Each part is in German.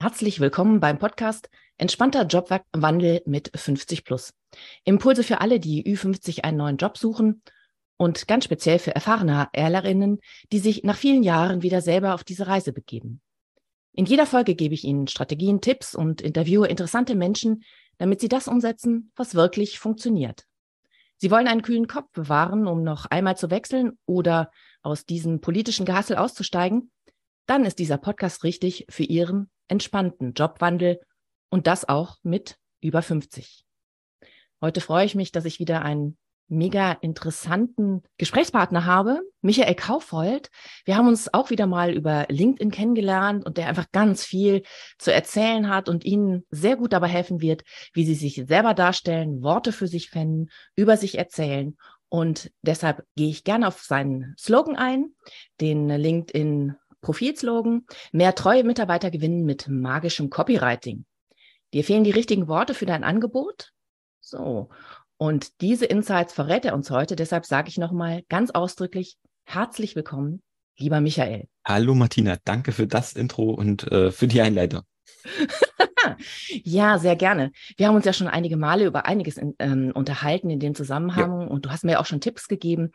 Herzlich willkommen beim Podcast Entspannter Jobwandel mit 50 plus. Impulse für alle, die Ü50 einen neuen Job suchen und ganz speziell für erfahrene Erlerinnen, die sich nach vielen Jahren wieder selber auf diese Reise begeben. In jeder Folge gebe ich Ihnen Strategien, Tipps und interviewe interessante Menschen, damit Sie das umsetzen, was wirklich funktioniert. Sie wollen einen kühlen Kopf bewahren, um noch einmal zu wechseln oder aus diesem politischen Gehassel auszusteigen, dann ist dieser Podcast richtig für Ihren entspannten Jobwandel und das auch mit über 50. Heute freue ich mich, dass ich wieder einen mega interessanten Gesprächspartner habe, Michael Kaufold. Wir haben uns auch wieder mal über LinkedIn kennengelernt und der einfach ganz viel zu erzählen hat und Ihnen sehr gut dabei helfen wird, wie Sie sich selber darstellen, Worte für sich finden, über sich erzählen. Und deshalb gehe ich gerne auf seinen Slogan ein, den LinkedIn Profilslogan, mehr treue Mitarbeiter gewinnen mit magischem Copywriting. Dir fehlen die richtigen Worte für dein Angebot? So. Und diese Insights verrät er uns heute. Deshalb sage ich nochmal ganz ausdrücklich herzlich willkommen, lieber Michael. Hallo Martina, danke für das Intro und äh, für die Einleitung. ja, sehr gerne. Wir haben uns ja schon einige Male über einiges in, ähm, unterhalten in dem Zusammenhang ja. und du hast mir auch schon Tipps gegeben.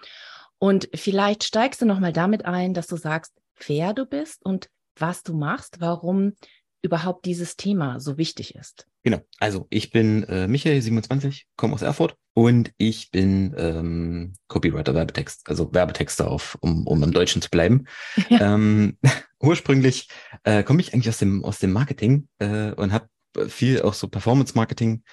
Und vielleicht steigst du nochmal damit ein, dass du sagst, wer du bist und was du machst, warum überhaupt dieses Thema so wichtig ist. Genau, also ich bin äh, Michael, 27, komme aus Erfurt und ich bin ähm, Copywriter, Werbetext, also Werbetexter auf, um, um im Deutschen zu bleiben. Ja. Ähm, ursprünglich äh, komme ich eigentlich aus dem, aus dem Marketing äh, und habe viel auch so Performance-Marketing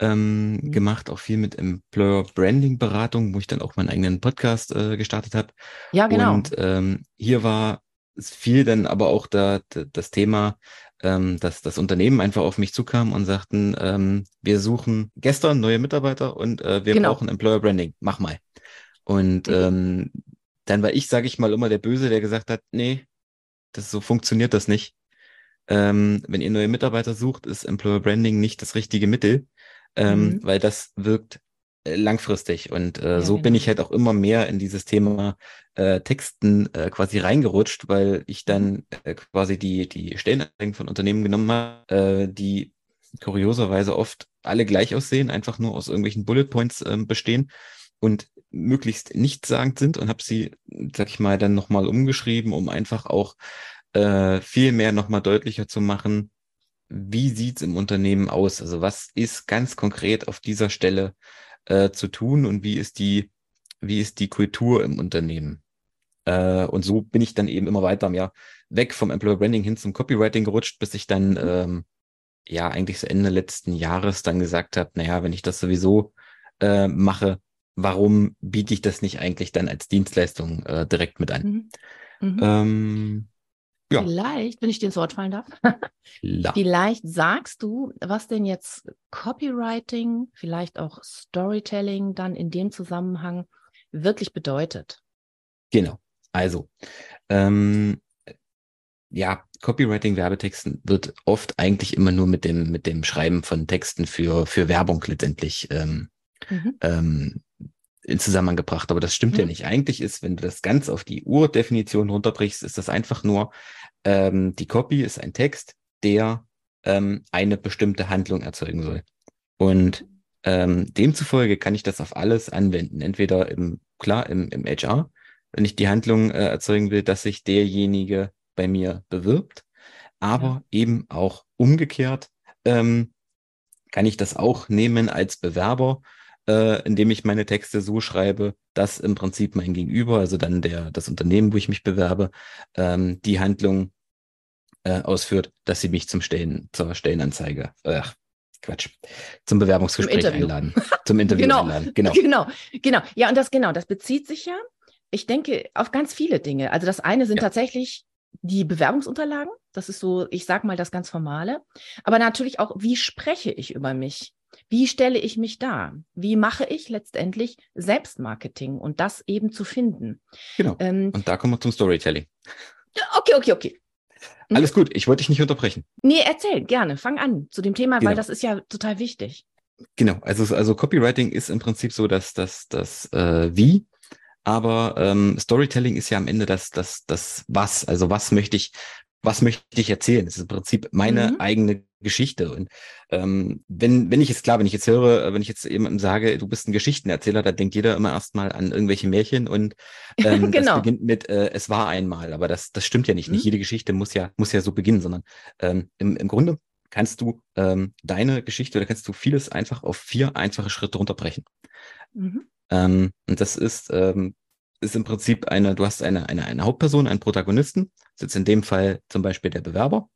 ähm, mhm. gemacht, auch viel mit Employer Branding Beratung, wo ich dann auch meinen eigenen Podcast äh, gestartet habe. Ja, genau. Und ähm, hier war es viel dann aber auch da, da das Thema, ähm, dass das Unternehmen einfach auf mich zukam und sagten, ähm, wir suchen gestern neue Mitarbeiter und äh, wir genau. brauchen Employer Branding, mach mal. Und mhm. ähm, dann war ich, sage ich mal, immer der Böse, der gesagt hat, nee, das so funktioniert das nicht. Ähm, wenn ihr neue Mitarbeiter sucht, ist Employer Branding nicht das richtige Mittel ähm, mhm. weil das wirkt äh, langfristig. Und äh, ja, so genau. bin ich halt auch immer mehr in dieses Thema äh, Texten äh, quasi reingerutscht, weil ich dann mhm. äh, quasi die, die Stellenanzeigen von Unternehmen genommen habe, äh, die kurioserweise oft alle gleich aussehen, einfach nur aus irgendwelchen Bullet Points äh, bestehen und möglichst nichtssagend sind und habe sie, sag ich mal, dann nochmal umgeschrieben, um einfach auch viel mehr nochmal deutlicher zu machen, wie sieht's im Unternehmen aus? Also was ist ganz konkret auf dieser Stelle äh, zu tun und wie ist die, wie ist die Kultur im Unternehmen? Äh, und so bin ich dann eben immer weiter ja, weg vom Employer Branding hin zum Copywriting gerutscht, bis ich dann ähm, ja eigentlich so Ende letzten Jahres dann gesagt habe, naja, wenn ich das sowieso äh, mache, warum biete ich das nicht eigentlich dann als Dienstleistung äh, direkt mit an? Mhm. Mhm. Ähm, ja. Vielleicht, wenn ich dir ins Wort fallen darf, vielleicht sagst du, was denn jetzt Copywriting, vielleicht auch Storytelling dann in dem Zusammenhang wirklich bedeutet. Genau. Also, ähm, ja, Copywriting, Werbetexten wird oft eigentlich immer nur mit dem, mit dem Schreiben von Texten für, für Werbung letztendlich ähm, mhm. ähm, in Zusammenhang gebracht. Aber das stimmt mhm. ja nicht. Eigentlich ist, wenn du das ganz auf die Urdefinition runterbrichst, ist das einfach nur, ähm, die Copy ist ein Text, der ähm, eine bestimmte Handlung erzeugen soll. Und ähm, demzufolge kann ich das auf alles anwenden. Entweder im, klar, im, im HR, wenn ich die Handlung äh, erzeugen will, dass sich derjenige bei mir bewirbt, aber ja. eben auch umgekehrt ähm, kann ich das auch nehmen als Bewerber äh, indem ich meine Texte so schreibe, dass im Prinzip mein Gegenüber, also dann der, das Unternehmen, wo ich mich bewerbe, ähm, die Handlung äh, ausführt, dass sie mich zum Stellen, zur Stellenanzeige, äh, Quatsch, zum Bewerbungsgespräch zum einladen. Zum Interview genau, einladen. Genau. Genau, genau. Ja, und das genau, das bezieht sich ja, ich denke, auf ganz viele Dinge. Also das eine sind ja. tatsächlich die Bewerbungsunterlagen. Das ist so, ich sag mal, das ganz Formale. Aber natürlich auch, wie spreche ich über mich? Wie stelle ich mich dar? Wie mache ich letztendlich Selbstmarketing und das eben zu finden? Genau. Ähm, und da kommen wir zum Storytelling. Okay, okay, okay. Mhm. Alles gut, ich wollte dich nicht unterbrechen. Nee, erzähl, gerne, fang an zu dem Thema, genau. weil das ist ja total wichtig. Genau, also, also Copywriting ist im Prinzip so, dass das, das äh, Wie, aber ähm, Storytelling ist ja am Ende das, das, das Was. Also was möchte ich was möchte ich erzählen? Das ist im Prinzip meine mhm. eigene Geschichte. Und ähm, wenn, wenn ich jetzt, klar, wenn ich jetzt höre, wenn ich jetzt jemandem sage, du bist ein Geschichtenerzähler, da denkt jeder immer erstmal an irgendwelche Märchen und ähm, genau. das beginnt mit äh, es war einmal, aber das, das stimmt ja nicht. Mhm. Nicht jede Geschichte muss ja, muss ja so beginnen, sondern ähm, im, im Grunde kannst du ähm, deine Geschichte oder kannst du vieles einfach auf vier einfache Schritte runterbrechen. Mhm. Ähm, und das ist, ähm, ist im Prinzip eine, du hast eine, eine, eine Hauptperson, einen Protagonisten, das ist jetzt in dem Fall zum Beispiel der Bewerber,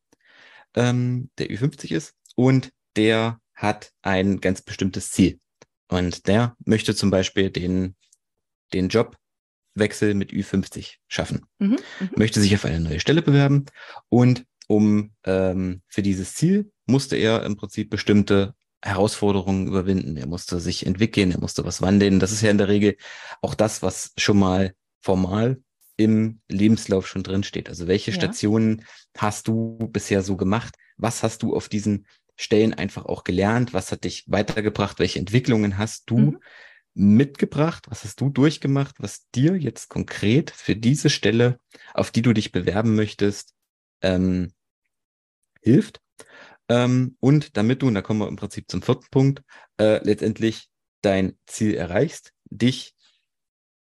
ähm, der Ü50 ist. Und der hat ein ganz bestimmtes Ziel. Und der möchte zum Beispiel den, den Jobwechsel mit Ü50 schaffen, mhm, mhm, möchte sich auf eine neue Stelle bewerben. Und um ähm, für dieses Ziel musste er im Prinzip bestimmte Herausforderungen überwinden. Er musste sich entwickeln, er musste was wandeln. Das ist ja in der Regel auch das, was schon mal formal im Lebenslauf schon drin steht. Also welche ja. Stationen hast du bisher so gemacht? Was hast du auf diesen Stellen einfach auch gelernt? Was hat dich weitergebracht? Welche Entwicklungen hast du mhm. mitgebracht? Was hast du durchgemacht, was dir jetzt konkret für diese Stelle, auf die du dich bewerben möchtest, ähm, hilft? Ähm, und damit du, und da kommen wir im Prinzip zum vierten Punkt, äh, letztendlich dein Ziel erreichst, dich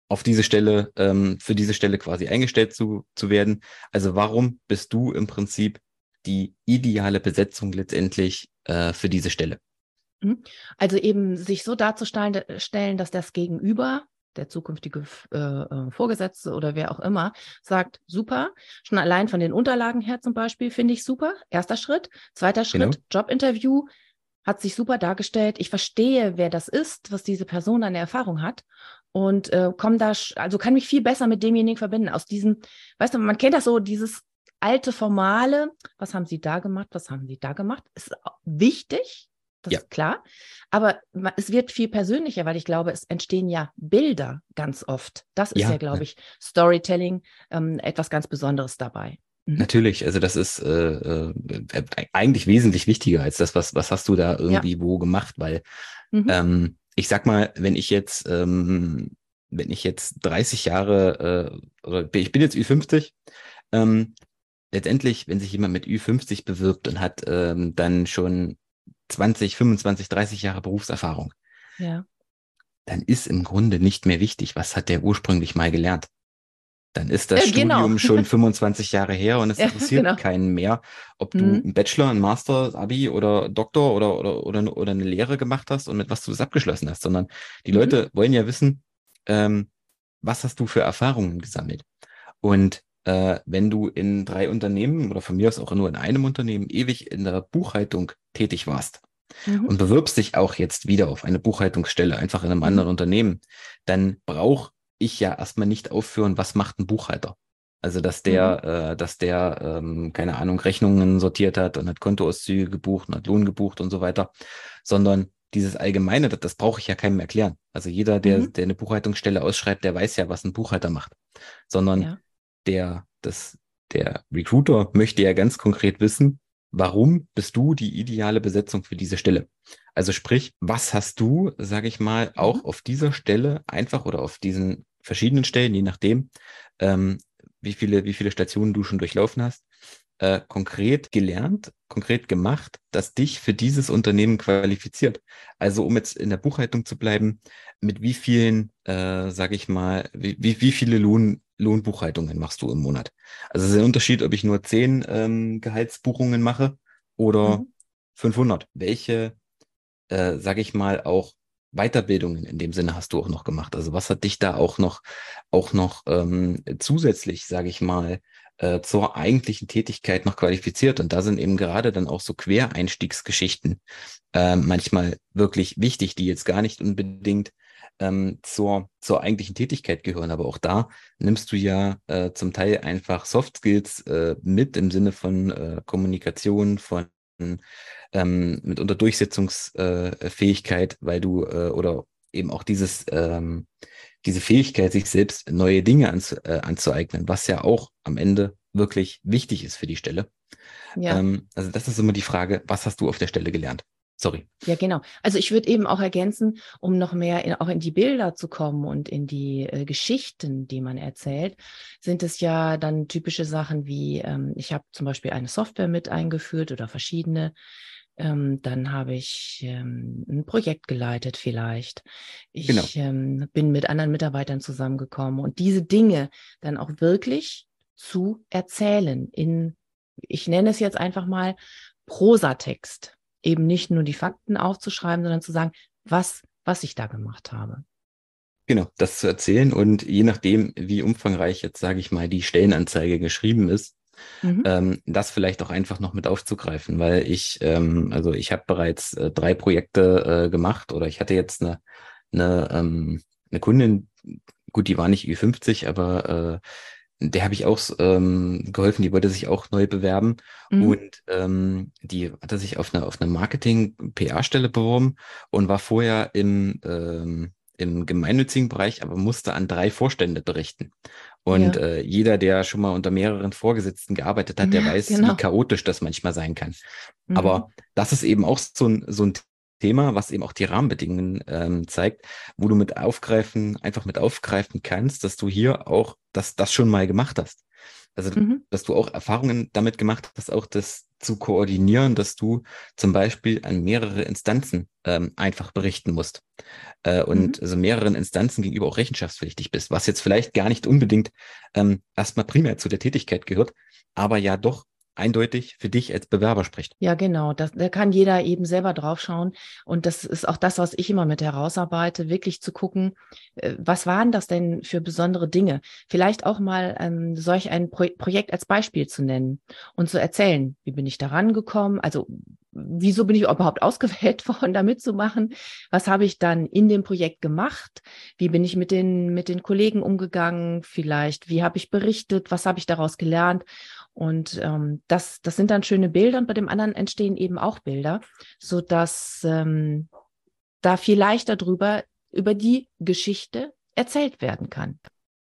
auf diese Stelle, ähm, für diese Stelle quasi eingestellt zu, zu werden. Also warum bist du im Prinzip die ideale Besetzung letztendlich äh, für diese Stelle? Mhm. Also eben sich so darzustellen, stellen, dass das Gegenüber der zukünftige äh, äh, Vorgesetzte oder wer auch immer, sagt, super, schon allein von den Unterlagen her zum Beispiel finde ich super. Erster Schritt. Zweiter Schritt, genau. Jobinterview hat sich super dargestellt. Ich verstehe, wer das ist, was diese Person an Erfahrung hat und äh, komme da, also kann mich viel besser mit demjenigen verbinden. Aus diesem, weißt du, man kennt das so, dieses alte Formale, was haben Sie da gemacht, was haben Sie da gemacht, ist wichtig, das ja. ist klar. Aber es wird viel persönlicher, weil ich glaube, es entstehen ja Bilder ganz oft. Das ist ja, ja glaube ich, Storytelling ähm, etwas ganz Besonderes dabei. Mhm. Natürlich, also das ist äh, äh, eigentlich wesentlich wichtiger als das, was, was hast du da irgendwie ja. wo gemacht, weil mhm. ähm, ich sag mal, wenn ich jetzt, ähm, wenn ich jetzt 30 Jahre äh, oder ich bin jetzt Ü50, ähm, letztendlich, wenn sich jemand mit Ü50 bewirbt und hat ähm, dann schon 20, 25, 30 Jahre Berufserfahrung, ja. dann ist im Grunde nicht mehr wichtig, was hat der ursprünglich mal gelernt. Dann ist das ja, genau. Studium schon 25 Jahre her und es ja, interessiert genau. keinen mehr, ob du mhm. einen Bachelor, einen Master, Abi oder Doktor oder, oder, oder, oder eine Lehre gemacht hast und mit was du es abgeschlossen hast, sondern die mhm. Leute wollen ja wissen, ähm, was hast du für Erfahrungen gesammelt? Und äh, wenn du in drei Unternehmen oder von mir aus auch nur in einem Unternehmen ewig in der Buchhaltung tätig warst mhm. und bewirbst dich auch jetzt wieder auf eine Buchhaltungsstelle, einfach in einem mhm. anderen Unternehmen, dann brauche ich ja erstmal nicht aufführen, was macht ein Buchhalter. Also dass der, mhm. äh, dass der, ähm, keine Ahnung, Rechnungen sortiert hat und hat Kontoauszüge gebucht und hat Lohn gebucht und so weiter, sondern dieses Allgemeine, das, das brauche ich ja keinem erklären. Also jeder, der, mhm. der eine Buchhaltungsstelle ausschreibt, der weiß ja, was ein Buchhalter macht. Sondern ja der, das, der Recruiter möchte ja ganz konkret wissen, warum bist du die ideale Besetzung für diese Stelle? Also sprich, was hast du, sage ich mal, auch mhm. auf dieser Stelle einfach oder auf diesen verschiedenen Stellen, je nachdem, ähm, wie viele, wie viele Stationen du schon durchlaufen hast, äh, konkret gelernt, konkret gemacht, dass dich für dieses Unternehmen qualifiziert. Also um jetzt in der Buchhaltung zu bleiben, mit wie vielen, äh, sage ich mal, wie, wie, wie viele Lohn, Lohnbuchhaltungen machst du im Monat? Also es ist ein Unterschied, ob ich nur zehn ähm, Gehaltsbuchungen mache oder mhm. 500. Welche, äh, sage ich mal, auch Weiterbildungen in dem Sinne hast du auch noch gemacht? Also was hat dich da auch noch, auch noch ähm, zusätzlich, sage ich mal, äh, zur eigentlichen Tätigkeit noch qualifiziert? Und da sind eben gerade dann auch so Quereinstiegsgeschichten äh, manchmal wirklich wichtig, die jetzt gar nicht unbedingt ähm, zur, zur eigentlichen Tätigkeit gehören. Aber auch da nimmst du ja äh, zum Teil einfach Soft Skills äh, mit im Sinne von äh, Kommunikation, von ähm, mitunter Durchsetzungsfähigkeit, weil du äh, oder eben auch dieses ähm, diese Fähigkeit, sich selbst neue Dinge anzu, äh, anzueignen, was ja auch am Ende wirklich wichtig ist für die Stelle. Ja. Ähm, also das ist immer die Frage, was hast du auf der Stelle gelernt? Sorry. Ja, genau. Also ich würde eben auch ergänzen, um noch mehr in, auch in die Bilder zu kommen und in die äh, Geschichten, die man erzählt, sind es ja dann typische Sachen wie, ähm, ich habe zum Beispiel eine Software mit eingeführt oder verschiedene. Ähm, dann habe ich ähm, ein Projekt geleitet vielleicht. Ich genau. Ähm, bin mit anderen Mitarbeitern zusammengekommen und diese Dinge dann auch wirklich zu erzählen in, ich nenne es jetzt einfach mal Prosatext eben nicht nur die Fakten aufzuschreiben, sondern zu sagen, was, was ich da gemacht habe. Genau, das zu erzählen und je nachdem, wie umfangreich jetzt, sage ich mal, die Stellenanzeige geschrieben ist, mhm. ähm, das vielleicht auch einfach noch mit aufzugreifen, weil ich, ähm, also ich habe bereits äh, drei Projekte äh, gemacht oder ich hatte jetzt eine, eine, ähm, eine Kundin, gut, die war nicht Ü50, aber äh, der habe ich auch ähm, geholfen, die wollte sich auch neu bewerben mhm. und ähm, die hatte sich auf eine, auf eine Marketing-PR-Stelle beworben und war vorher im, ähm, im gemeinnützigen Bereich, aber musste an drei Vorstände berichten. Und ja. äh, jeder, der schon mal unter mehreren Vorgesetzten gearbeitet hat, der ja, weiß, genau. wie chaotisch das manchmal sein kann. Mhm. Aber das ist eben auch so ein, so ein Thema, was eben auch die Rahmenbedingungen ähm, zeigt, wo du mit aufgreifen, einfach mit aufgreifen kannst, dass du hier auch das, das schon mal gemacht hast. Also, mhm. dass du auch Erfahrungen damit gemacht hast, auch das zu koordinieren, dass du zum Beispiel an mehrere Instanzen ähm, einfach berichten musst äh, und mhm. also mehreren Instanzen gegenüber auch rechenschaftspflichtig bist, was jetzt vielleicht gar nicht unbedingt ähm, erstmal primär zu der Tätigkeit gehört, aber ja doch eindeutig für dich als Bewerber spricht. Ja, genau. Das, da kann jeder eben selber draufschauen. Und das ist auch das, was ich immer mit herausarbeite, wirklich zu gucken, äh, was waren das denn für besondere Dinge? Vielleicht auch mal ähm, solch ein Pro Projekt als Beispiel zu nennen und zu erzählen, wie bin ich da rangekommen? Also wieso bin ich überhaupt ausgewählt worden, da mitzumachen? Was habe ich dann in dem Projekt gemacht? Wie bin ich mit den, mit den Kollegen umgegangen? Vielleicht, wie habe ich berichtet? Was habe ich daraus gelernt? Und ähm, das, das sind dann schöne Bilder und bei dem anderen entstehen eben auch Bilder, so dass ähm, da viel leichter drüber über die Geschichte erzählt werden kann.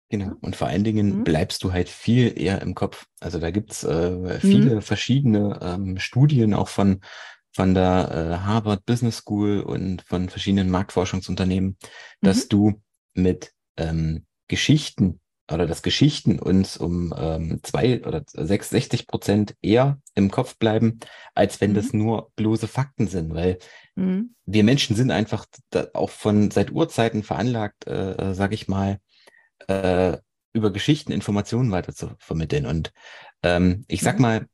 Genau. Und vor allen Dingen mhm. bleibst du halt viel eher im Kopf. Also da gibt's äh, viele mhm. verschiedene ähm, Studien auch von, von der äh, Harvard Business School und von verschiedenen Marktforschungsunternehmen, dass mhm. du mit ähm, Geschichten oder dass Geschichten uns um ähm, zwei oder sechs, 60 Prozent eher im Kopf bleiben, als wenn mhm. das nur bloße Fakten sind, weil mhm. wir Menschen sind einfach auch von seit Urzeiten veranlagt, äh, äh sage ich mal, äh, über Geschichten Informationen weiter zu vermitteln. Und ähm, ich sag mhm. mal,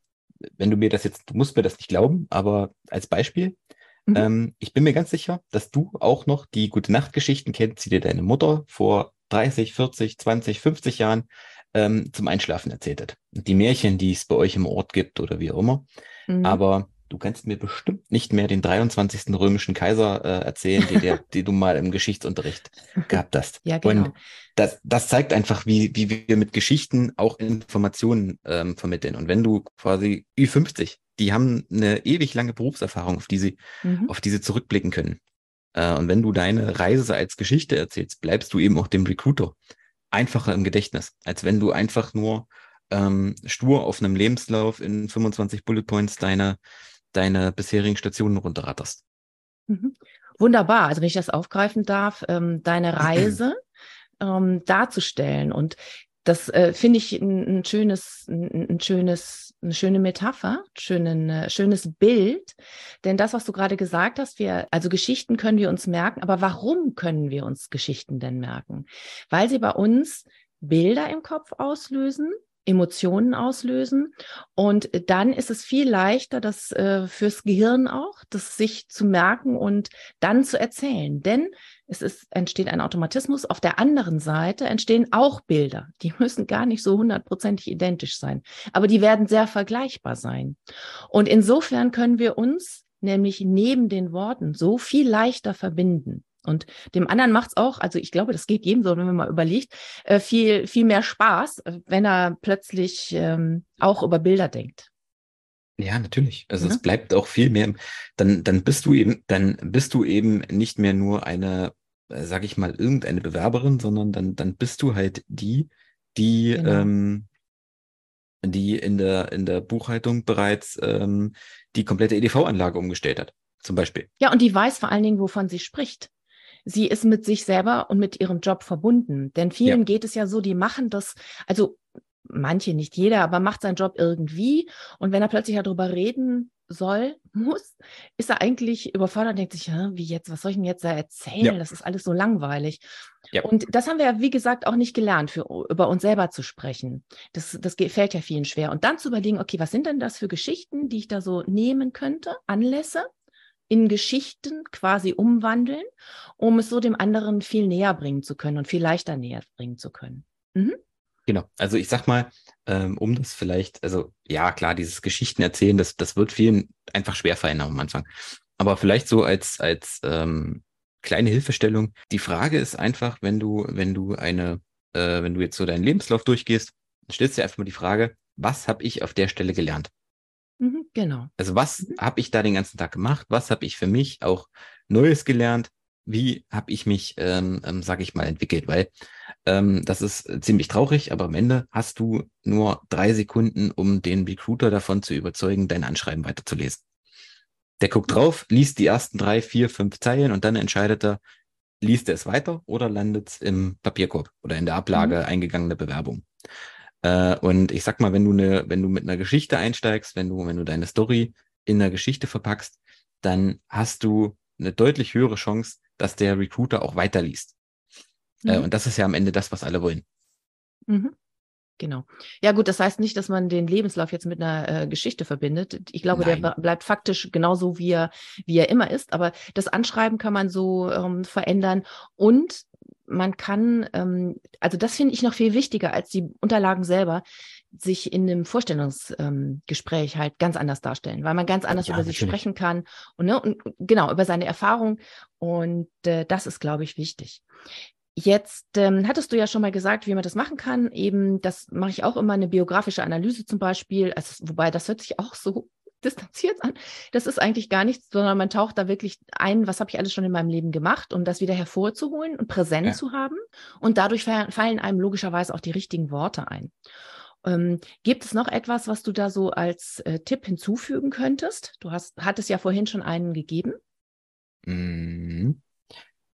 wenn du mir das jetzt, du musst mir das nicht glauben, aber als Beispiel, mhm. ähm, ich bin mir ganz sicher, dass du auch noch die gute Nachtgeschichten kennst, die dir deine Mutter vor 30, 40, 20, 50 Jahren ähm, zum Einschlafen erzählt hat. Die Märchen, die es bei euch im Ort gibt oder wie auch immer. Mhm. Aber du kannst mir bestimmt nicht mehr den 23. römischen Kaiser äh, erzählen, den, der, den du mal im Geschichtsunterricht gehabt hast. Ja, genau. Und das, das zeigt einfach, wie, wie wir mit Geschichten auch Informationen ähm, vermitteln. Und wenn du quasi Ü50, die haben eine ewig lange Berufserfahrung, auf die sie, mhm. auf die sie zurückblicken können. Äh, und wenn du deine Reise als Geschichte erzählst, bleibst du eben auch dem Recruiter einfacher im Gedächtnis, als wenn du einfach nur ähm, stur auf einem Lebenslauf in 25 Bullet Points deine, deine bisherigen Stationen runterratterst. Mhm. Wunderbar. Also wenn ich das aufgreifen darf, ähm, deine Reise ähm, darzustellen. Und das äh, finde ich ein, ein schönes, ein, ein, schönes, eine schöne Metapher, schönen, äh, schönes Bild. Denn das, was du gerade gesagt hast, wir, also Geschichten können wir uns merken, aber warum können wir uns Geschichten denn merken? Weil sie bei uns Bilder im Kopf auslösen, Emotionen auslösen. Und dann ist es viel leichter, das äh, fürs Gehirn auch, das sich zu merken und dann zu erzählen. Denn es ist, entsteht ein Automatismus. Auf der anderen Seite entstehen auch Bilder. Die müssen gar nicht so hundertprozentig identisch sein, aber die werden sehr vergleichbar sein. Und insofern können wir uns nämlich neben den Worten so viel leichter verbinden. Und dem anderen macht es auch, also ich glaube, das geht jedem so, wenn man mal überlegt, äh, viel, viel mehr Spaß, äh, wenn er plötzlich ähm, auch über Bilder denkt. Ja, natürlich. Also ja. es bleibt auch viel mehr, dann, dann bist du eben, dann bist du eben nicht mehr nur eine, äh, sag ich mal, irgendeine Bewerberin, sondern dann, dann bist du halt die, die, genau. ähm, die in der, in der Buchhaltung bereits ähm, die komplette EDV-Anlage umgestellt hat. zum Beispiel. Ja, und die weiß vor allen Dingen, wovon sie spricht. Sie ist mit sich selber und mit ihrem Job verbunden. Denn vielen ja. geht es ja so, die machen das, also manche, nicht jeder, aber macht seinen Job irgendwie. Und wenn er plötzlich darüber reden soll, muss, ist er eigentlich überfordert und denkt sich, wie jetzt, was soll ich denn jetzt da erzählen? Ja. Das ist alles so langweilig. Ja. Und das haben wir ja, wie gesagt, auch nicht gelernt, für, über uns selber zu sprechen. Das, das fällt ja vielen schwer. Und dann zu überlegen, okay, was sind denn das für Geschichten, die ich da so nehmen könnte, Anlässe, in Geschichten quasi umwandeln, um es so dem anderen viel näher bringen zu können und viel leichter näher bringen zu können. Mhm. Genau, also ich sag mal, ähm, um das vielleicht, also ja, klar, dieses Geschichten erzählen, das, das wird vielen einfach schwer fallen am Anfang. Aber vielleicht so als, als ähm, kleine Hilfestellung. Die Frage ist einfach, wenn du, wenn du eine, äh, wenn du jetzt so deinen Lebenslauf durchgehst, stellst du dir einfach mal die Frage, was habe ich auf der Stelle gelernt? Mhm, genau. Also was mhm. habe ich da den ganzen Tag gemacht? Was habe ich für mich auch Neues gelernt? Wie habe ich mich, ähm, ähm, sage ich mal, entwickelt? Weil ähm, das ist ziemlich traurig, aber am Ende hast du nur drei Sekunden, um den Recruiter davon zu überzeugen, dein Anschreiben weiterzulesen. Der guckt drauf, liest die ersten drei, vier, fünf Zeilen und dann entscheidet er, liest er es weiter oder landet es im Papierkorb oder in der Ablage mhm. eingegangene Bewerbung. Äh, und ich sag mal, wenn du eine, wenn du mit einer Geschichte einsteigst, wenn du, wenn du deine Story in der Geschichte verpackst, dann hast du eine deutlich höhere Chance, dass der Recruiter auch weiterliest. Äh, mhm. und das ist ja am Ende das, was alle wollen. Mhm. Genau. Ja gut, das heißt nicht, dass man den Lebenslauf jetzt mit einer äh, Geschichte verbindet. Ich glaube, Nein. der bleibt faktisch genauso, wie er, wie er immer ist. Aber das Anschreiben kann man so ähm, verändern und man kann, ähm, also das finde ich noch viel wichtiger als die Unterlagen selber, sich in einem Vorstellungsgespräch ähm, halt ganz anders darstellen, weil man ganz anders ja, über sich sprechen kann und, ne, und genau über seine Erfahrung. Und äh, das ist, glaube ich, wichtig. Jetzt ähm, hattest du ja schon mal gesagt, wie man das machen kann. Eben, das mache ich auch immer eine biografische Analyse zum Beispiel. Also, wobei das hört sich auch so distanziert an. Das ist eigentlich gar nichts, sondern man taucht da wirklich ein, was habe ich alles schon in meinem Leben gemacht, um das wieder hervorzuholen und präsent ja. zu haben. Und dadurch fallen einem logischerweise auch die richtigen Worte ein. Ähm, gibt es noch etwas, was du da so als äh, Tipp hinzufügen könntest? Du hast, hattest ja vorhin schon einen gegeben. Mhm.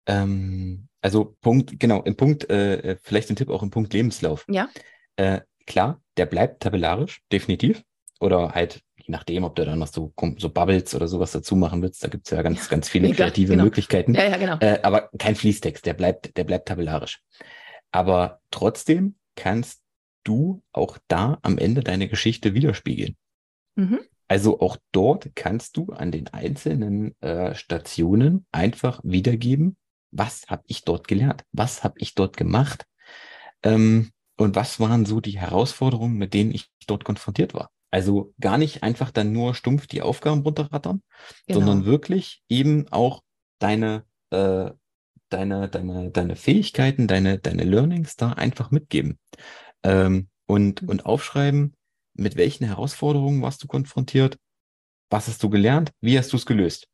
Ähm, also Punkt, genau, im Punkt, äh, vielleicht ein Tipp auch im Punkt Lebenslauf. Ja. Äh, klar, der bleibt tabellarisch, definitiv. Oder halt, je nachdem, ob du dann noch so, so Bubbles oder sowas dazu machen willst, da gibt's ja ganz, ja, ganz viele mega, kreative genau. Möglichkeiten. Ja, ja, genau. Äh, aber kein Fließtext, der bleibt, der bleibt tabellarisch. Aber trotzdem kannst du auch da am Ende deine Geschichte widerspiegeln. Mhm. Also auch dort kannst du an den einzelnen äh, Stationen einfach wiedergeben, was habe ich dort gelernt, was habe ich dort gemacht ähm, und was waren so die Herausforderungen, mit denen ich dort konfrontiert war. Also gar nicht einfach dann nur stumpf die Aufgaben runterrattern, genau. sondern wirklich eben auch deine, äh, deine, deine, deine Fähigkeiten, deine, deine Learnings da einfach mitgeben ähm, und, mhm. und aufschreiben, mit welchen Herausforderungen warst du konfrontiert, was hast du gelernt, wie hast du es gelöst.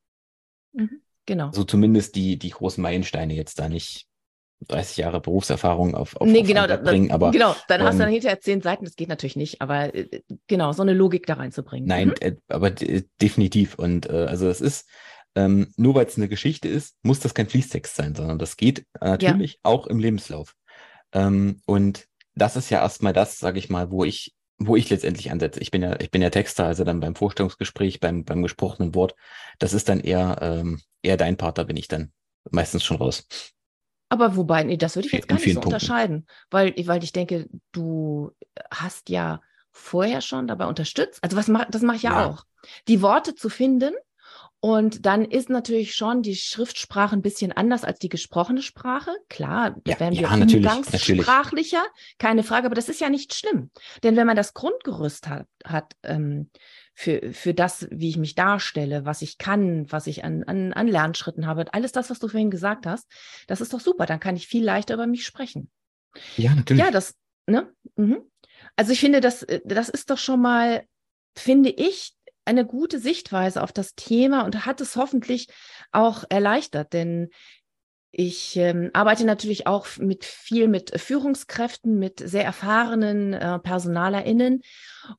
Mhm. Genau. So zumindest die, die großen Meilensteine jetzt da nicht 30 Jahre Berufserfahrung auf, auf, nee, auf genau, da, bringen. Aber, genau, dann ähm, hast du dann hinterher zehn Seiten, das geht natürlich nicht, aber äh, genau, so eine Logik da reinzubringen. Nein, mhm. äh, aber definitiv. Und äh, also es ist, ähm, nur weil es eine Geschichte ist, muss das kein Fließtext sein, sondern das geht natürlich ja. auch im Lebenslauf. Ähm, und das ist ja erstmal das, sage ich mal, wo ich, wo ich letztendlich ansetze. Ich bin ja, ich bin ja Texter, also dann beim Vorstellungsgespräch, beim, beim gesprochenen Wort, das ist dann eher, ähm, eher dein Part, da bin ich dann meistens schon raus. Aber wobei, nee, das würde ich jetzt gar nicht so Punkten. unterscheiden, weil, weil ich denke, du hast ja vorher schon dabei unterstützt. Also was mach, das mache ich ja, ja, auch. Die Worte zu finden und dann ist natürlich schon die Schriftsprache ein bisschen anders als die gesprochene Sprache. Klar, da ja, werden wir ja, umgangssprachlicher, keine Frage, aber das ist ja nicht schlimm. Denn wenn man das Grundgerüst hat, hat ähm, für, für das, wie ich mich darstelle, was ich kann, was ich an, an, an Lernschritten habe, alles das, was du vorhin gesagt hast, das ist doch super. Dann kann ich viel leichter über mich sprechen. Ja, natürlich. Ja, das, ne? Mhm. Also ich finde, das, das ist doch schon mal, finde ich, eine gute Sichtweise auf das Thema und hat es hoffentlich auch erleichtert, denn Ich ähm, arbeite natürlich auch mit viel mit Führungskräften, mit sehr erfahrenen äh, PersonalerInnen.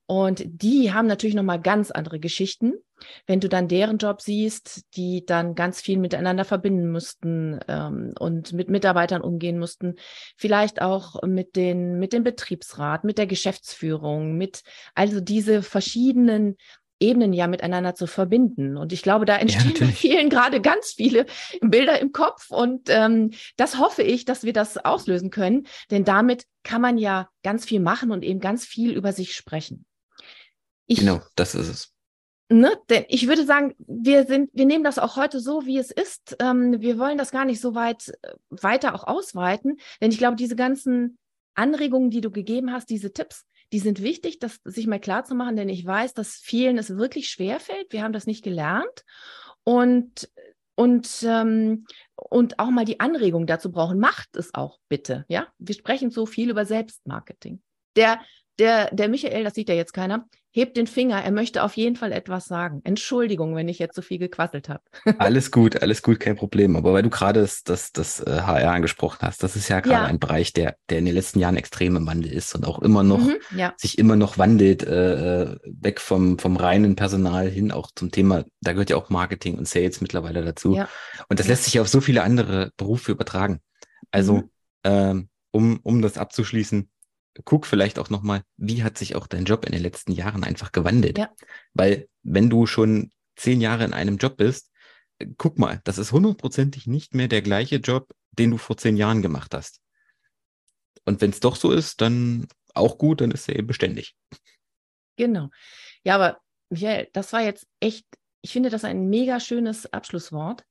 Und die haben natürlich nochmal ganz andere Geschichten. Wenn du dann deren Job siehst, die dann ganz viel miteinander verbinden mussten ähm, und mit Mitarbeitern umgehen mussten, vielleicht auch mit den, mit dem Betriebsrat, mit der Geschäftsführung, mit also diese verschiedenen Ebenen ja miteinander zu verbinden. Und ich glaube, da entstehen ja, vielen gerade ganz viele Bilder im Kopf. Und ähm, das hoffe ich, dass wir das auslösen können. Denn damit kann man ja ganz viel machen und eben ganz viel über sich sprechen. Ich, genau, das ist es. Ne, denn ich würde sagen, wir sind, wir nehmen das auch heute so, wie es ist. Ähm, wir wollen das gar nicht so weit äh, weiter auch ausweiten, denn ich glaube, diese ganzen Anregungen, die du gegeben hast, diese Tipps, die sind wichtig, das sich mal klar zu machen, denn ich weiß, dass vielen es wirklich schwer fällt. Wir haben das nicht gelernt und und ähm, und auch mal die Anregung dazu brauchen. Macht es auch bitte, ja? Wir sprechen so viel über Selbstmarketing. Der der der Michael, das sieht ja jetzt keiner, hebt den Finger, er möchte auf jeden Fall etwas sagen. Entschuldigung, wenn ich jetzt so viel gequasselt habe. alles gut, alles gut, kein Problem. Aber weil du gerade das, das, das HR äh, angesprochen hast, das ist ja gerade ja. ein Bereich, der, der in den letzten Jahren extrem im Wandel ist und auch immer noch, mhm, ja. sich immer noch wandelt, äh, äh, weg vom, vom reinen Personal hin auch zum Thema, da gehört ja auch Marketing und Sales mittlerweile dazu. Ja. Und das lässt sich auf so viele andere Berufe übertragen. Also, mhm. ähm, um, um das abzuschließen, guck vielleicht auch nochmal, wie hat sich auch dein Job in den letzten Jahren einfach gewandelt? Ja. Weil wenn du schon zehn Jahre in einem Job bist, äh, guck mal, das ist hundertprozentig nicht mehr der gleiche Job, den du vor zehn Jahren gemacht hast. Und wenn es doch so ist, dann auch gut, dann ist er eben beständig. Genau. Ja, aber Michael, das war jetzt echt, ich finde das ein mega schönes Abschlusswort,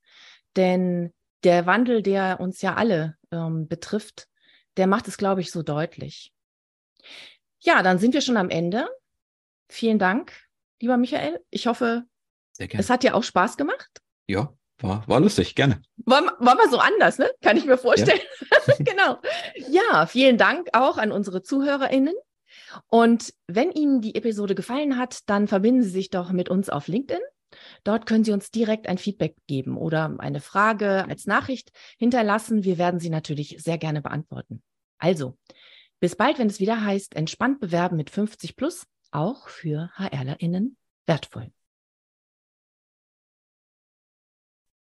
denn der Wandel, der uns ja alle ähm, betrifft, der macht es, glaube ich, so deutlich. Ja, dann sind wir schon am Ende. Vielen Dank, lieber Michael. Ich hoffe, es hat dir auch Spaß gemacht. Ja, war, war lustig, gerne. War, war mal so anders, ne? Kann ich mir vorstellen. Ja. genau. Ja, vielen Dank auch an unsere ZuhörerInnen. Und wenn Ihnen die Episode gefallen hat, dann verbinden Sie sich doch mit uns auf LinkedIn. Dort können Sie uns direkt ein Feedback geben oder eine Frage als Nachricht hinterlassen. Wir werden sie natürlich sehr gerne beantworten. Also, bis bald, wenn es wieder heißt, entspannt bewerben mit 50 plus, auch für HRlerInnen wertvoll.